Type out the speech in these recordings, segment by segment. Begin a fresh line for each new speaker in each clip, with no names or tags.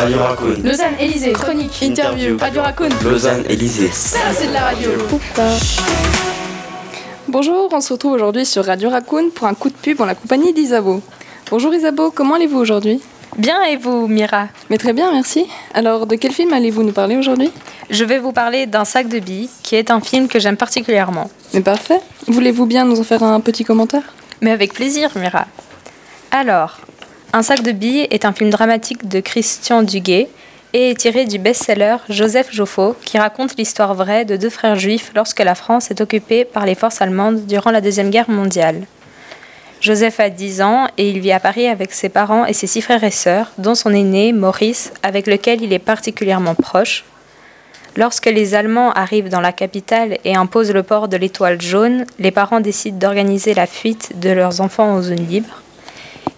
Radio Raccoon.
Lausanne Élysée.
Chronique.
Interview.
Radio Raccoon.
Lausanne Élysée.
Ça, c'est de la radio.
Bonjour, on se retrouve aujourd'hui sur Radio Raccoon pour un coup de pub en la compagnie d'Isabo. Bonjour Isabo, comment allez-vous aujourd'hui?
Bien et vous, Mira?
Mais très bien, merci. Alors, de quel film allez-vous nous parler aujourd'hui?
Je vais vous parler d'un sac de billes, qui est un film que j'aime particulièrement.
Mais parfait. Voulez-vous bien nous en faire un petit commentaire?
Mais avec plaisir, Mira. Alors, Un sac de billes est un film dramatique de Christian Duguay et est tiré du best-seller Joseph Joffo, qui raconte l'histoire vraie de deux frères juifs lorsque la France est occupée par les forces allemandes durant la Deuxième Guerre mondiale. Joseph a 10 ans et il vit à Paris avec ses parents et ses six frères et sœurs, dont son aîné, Maurice, avec lequel il est particulièrement proche. Lorsque les Allemands arrivent dans la capitale et imposent le port de l'étoile jaune, les parents décident d'organiser la fuite de leurs enfants aux zones libres.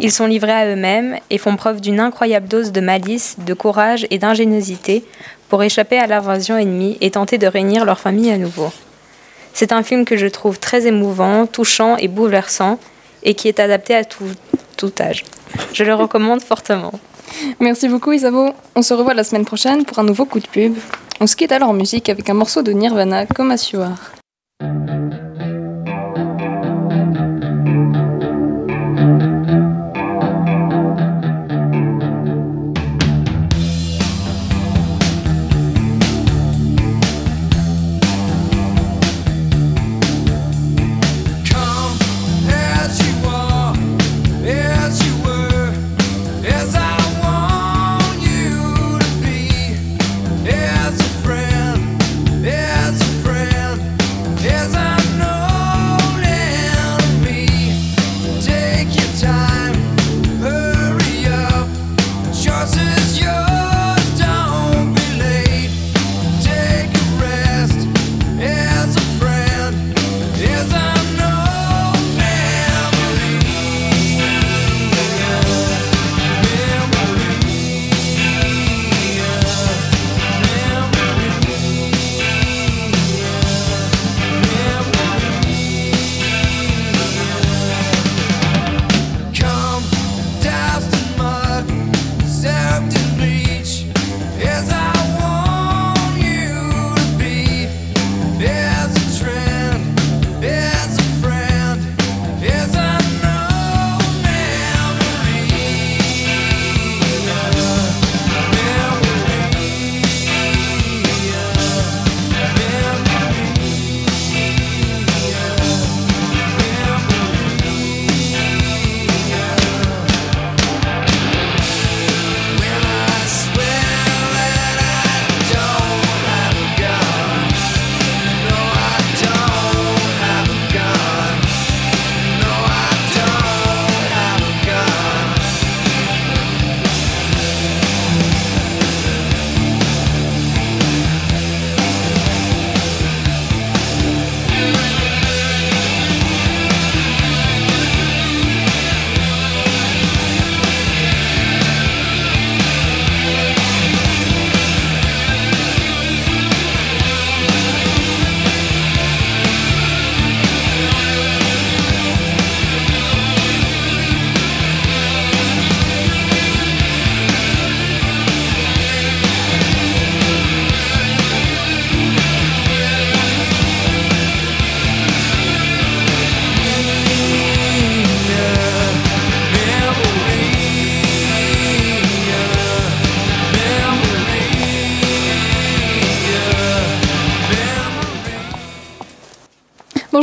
Ils sont livrés à eux-mêmes et font preuve d'une incroyable dose de malice, de courage et d'ingéniosité pour échapper à l'invasion ennemie et tenter de réunir leur famille à nouveau. C'est un film que je trouve très émouvant, touchant et bouleversant et qui est adapté à tout, âge. Je le recommande fortement.
Merci beaucoup Isabo. On se revoit la semaine prochaine pour un nouveau coup de pub. On se quitte alors en musique avec un morceau de Nirvana comme à.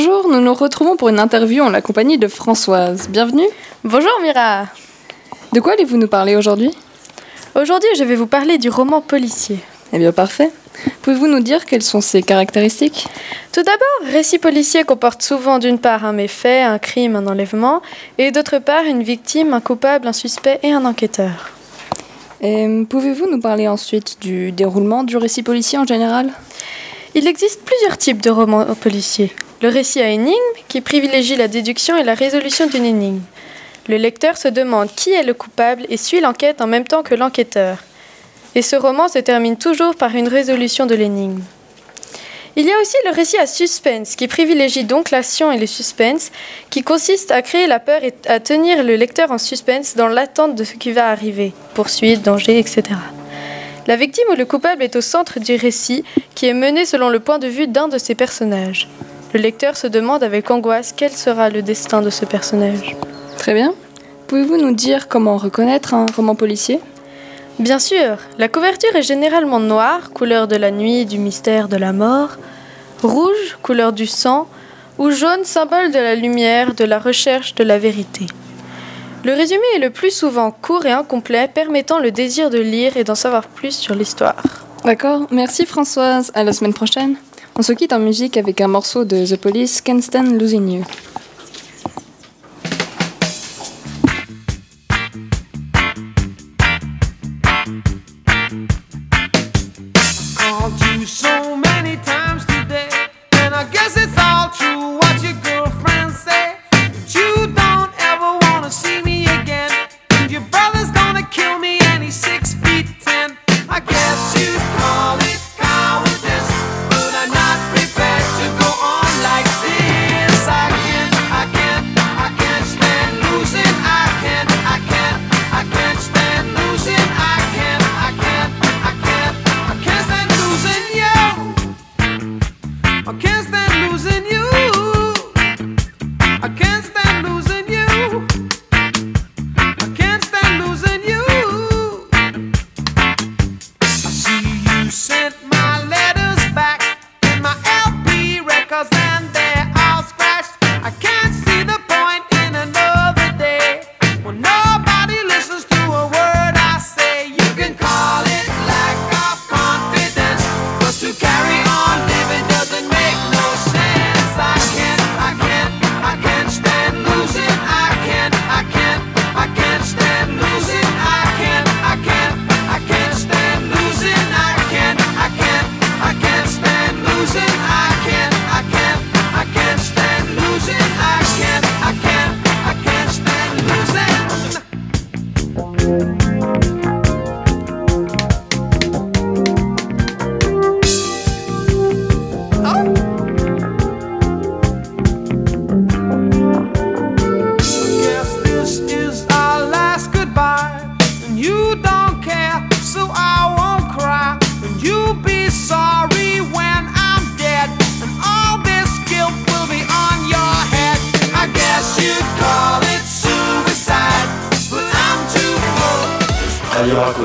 Bonjour, nous nous retrouvons pour une interview en la compagnie de Françoise. Bienvenue.
Bonjour Mira.
De quoi allez-vous nous parler aujourd'hui?
Aujourd'hui, je vais vous parler du roman policier.
Eh bien, parfait. Pouvez-vous nous dire quelles sont ses caractéristiques?
Tout d'abord, récit policier comporte souvent d'une part un méfait, un crime, un enlèvement, et d'autre part une victime, un coupable, un suspect et un enquêteur.
Et euh, Pouvez-vous nous parler ensuite du déroulement du récit policier en général?
Il existe plusieurs types de romans policiers. Le récit à énigme, qui privilégie la déduction et la résolution d'une énigme. Le lecteur se demande qui est le coupable et suit l'enquête en même temps que l'enquêteur. Et ce roman se termine toujours par une résolution de l'énigme. Il y a aussi le récit à suspense, qui privilégie donc l'action et le suspense, qui consiste à créer la peur et à tenir le lecteur en suspense dans l'attente de ce qui va arriver, poursuite, danger, etc. La victime ou le coupable est au centre du récit qui est mené selon le point de vue d'un de ses personnages. Le lecteur se demande avec angoisse quel sera le destin de ce personnage.
Très bien. Pouvez-vous nous dire comment reconnaître un roman policier?
Bien sûr, la couverture est généralement noire, couleur de la nuit, du mystère, de la mort, rouge, couleur du sang, ou jaune, symbole de la lumière, de la recherche, de la vérité. Le résumé est le plus souvent court et incomplet, permettant le désir de lire et d'en savoir plus sur l'histoire.
D'accord, merci Françoise. À la semaine prochaine. On se quitte en musique avec un morceau de The Police, Can't Stand Losing You.
I can't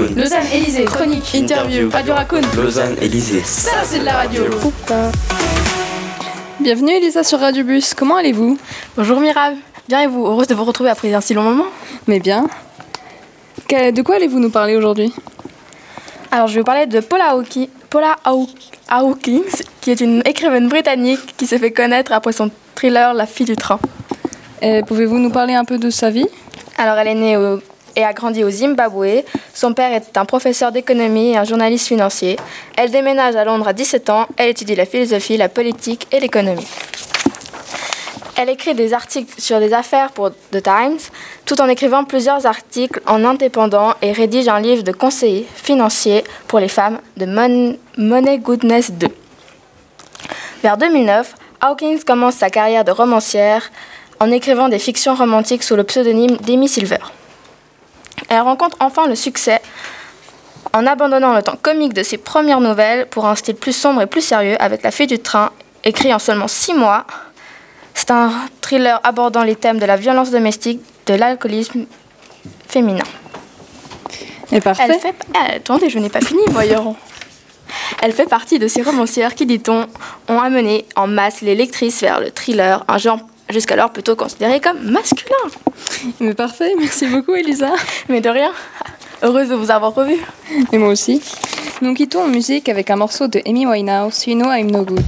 Raccoon.
Lausanne, Élysée, chronique, interview, Radio Raccoon.
Lausanne, Élysée.
Ça, c'est de la radio.
Bienvenue Elisa sur Radio Bus. Comment allez-vous?
Bonjour Mirab, bien et vous? Heureuse de vous retrouver après un si long moment.
Mais bien. Que- De quoi allez-vous nous parler aujourd'hui?
Alors je vais vous parler de Paula, Hawki- Paula Haw- Hawkins, qui est une écrivaine britannique qui s'est fait connaître après son thriller La fille du train.
Euh, Pouvez-vous nous parler un peu de sa vie?
Alors elle est née au- et a grandi au Zimbabwe. Son père est un professeur d'économie et un journaliste financier. Elle déménage à Londres à 17 ans. Elle étudie la philosophie, la politique et l'économie. Elle écrit des articles sur des affaires pour The Times, tout en écrivant plusieurs articles en indépendant et rédige un livre de conseillers financiers pour les femmes de Mon- Money Goodness 2. Vers 2009, Hawkins commence sa carrière de romancière en écrivant des fictions romantiques sous le pseudonyme d'Amy Silver. Elle rencontre enfin le succès en abandonnant le temps comique de ses premières nouvelles pour un style plus sombre et plus sérieux avec La fille du train, écrit en seulement six mois. C'est un thriller abordant les thèmes de la violence domestique, de l'alcoolisme féminin.
Et parfait.
Elle fait... Ah, attendez, je n'ai pas fini, voyons. Elle fait partie de ces romancières qui, dit-on, ont amené en masse les lectrices vers le thriller, un genre jusqu'alors plutôt considéré comme masculin.
Mais parfait, merci beaucoup Elisa.
Mais de rien. Heureuse de vous avoir revu.
Et moi aussi. Nous quittons en musique avec un morceau de Amy Winehouse, You Know I'm No Good.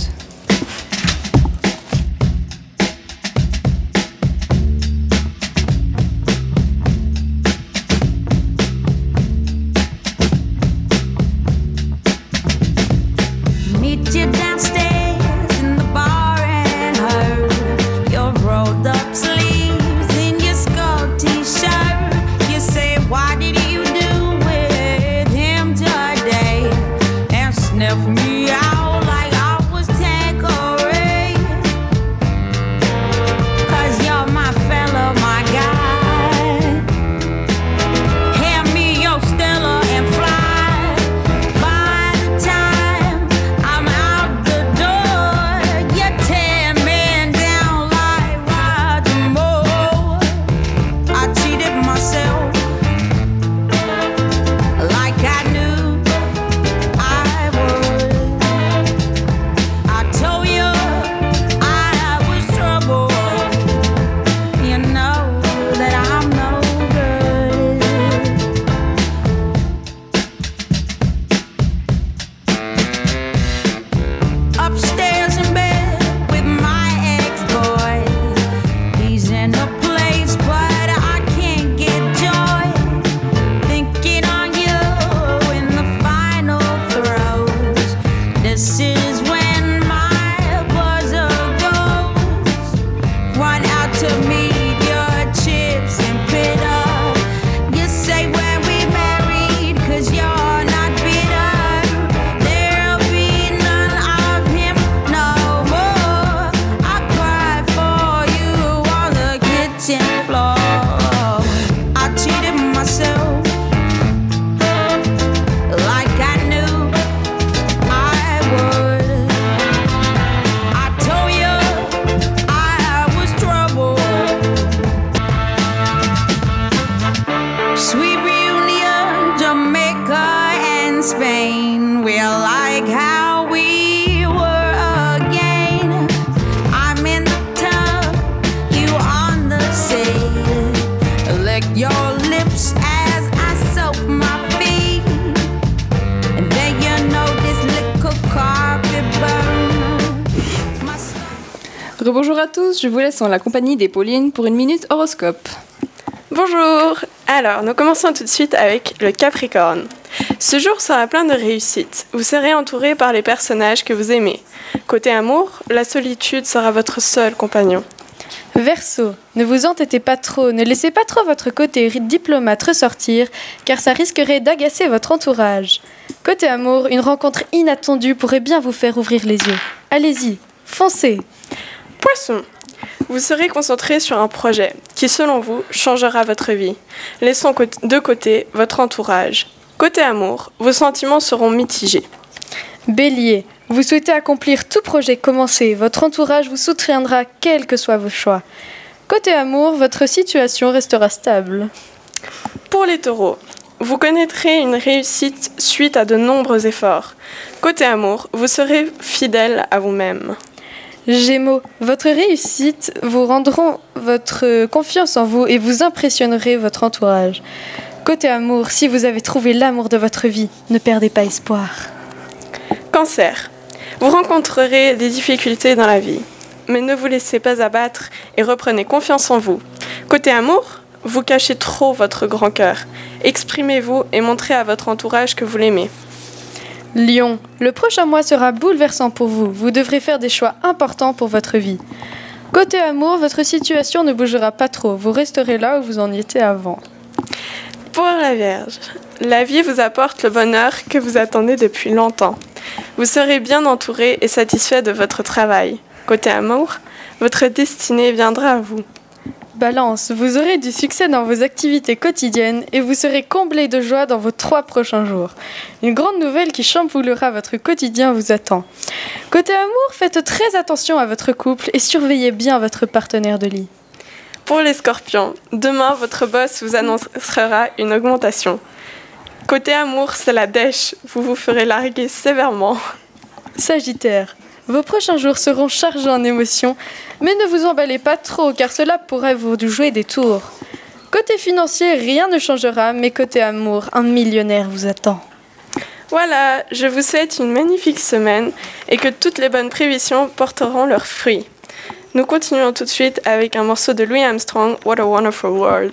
Rebonjour à tous, je vous laisse en la compagnie des Paulines pour une minute horoscope.
Bonjour Alors, nous commençons tout de suite avec le Capricorne. Ce jour sera plein de réussite. Vous serez entouré par les personnages que vous aimez. Côté amour, la solitude sera votre seul compagnon.
Verseau, ne vous entêtez pas trop, ne laissez pas trop votre côté diplomate ressortir, car ça risquerait d'agacer votre entourage. Côté amour, une rencontre inattendue pourrait bien vous faire ouvrir les yeux. Allez-y, foncez
Poisson Vous serez concentré sur un projet qui, selon vous, changera votre vie. Laissons cô- de côté votre entourage. Côté amour, vos sentiments seront mitigés.
Bélier, vous souhaitez accomplir tout projet commencé, votre entourage vous soutiendra quels que soient vos choix. Côté amour, votre situation restera stable.
Pour les taureaux, vous connaîtrez une réussite suite à de nombreux efforts. Côté amour, vous serez fidèle à vous-même.
Gémeaux, votre réussite vous rendront votre confiance en vous et vous impressionnerez votre entourage. Côté amour, si vous avez trouvé l'amour de votre vie, ne perdez pas espoir.
Cancer. Vous rencontrerez des difficultés dans la vie, mais ne vous laissez pas abattre et reprenez confiance en vous. Côté amour, vous cachez trop votre grand cœur. Exprimez-vous et montrez à votre entourage que vous l'aimez.
Lion, le prochain mois sera bouleversant pour vous. Vous devrez faire des choix importants pour votre vie. Côté amour, votre situation ne bougera pas trop. Vous resterez là où vous en étiez avant.
Pour la Vierge, la vie vous apporte le bonheur que vous attendez depuis longtemps. Vous serez bien entouré et satisfait de votre travail. Côté amour, votre destinée viendra à vous.
Balance, vous aurez du succès dans vos activités quotidiennes et vous serez comblé de joie dans vos trois prochains jours. Une grande nouvelle qui chamboulera votre quotidien vous attend. Côté amour, faites très attention à votre couple et surveillez bien votre partenaire de lit.
Pour les scorpions, demain votre boss vous annoncera une augmentation. Côté amour, c'est la dèche, vous vous ferez larguer sévèrement.
Sagittaire, vos prochains jours seront chargés en émotions, mais ne vous emballez pas trop car cela pourrait vous jouer des tours. Côté financier, rien ne changera, mais côté amour, un millionnaire vous attend.
Voilà, je vous souhaite une magnifique semaine et que toutes les bonnes prévisions porteront leurs fruits. Nous continuons tout de suite avec un morceau de Louis Armstrong, What a Wonderful World.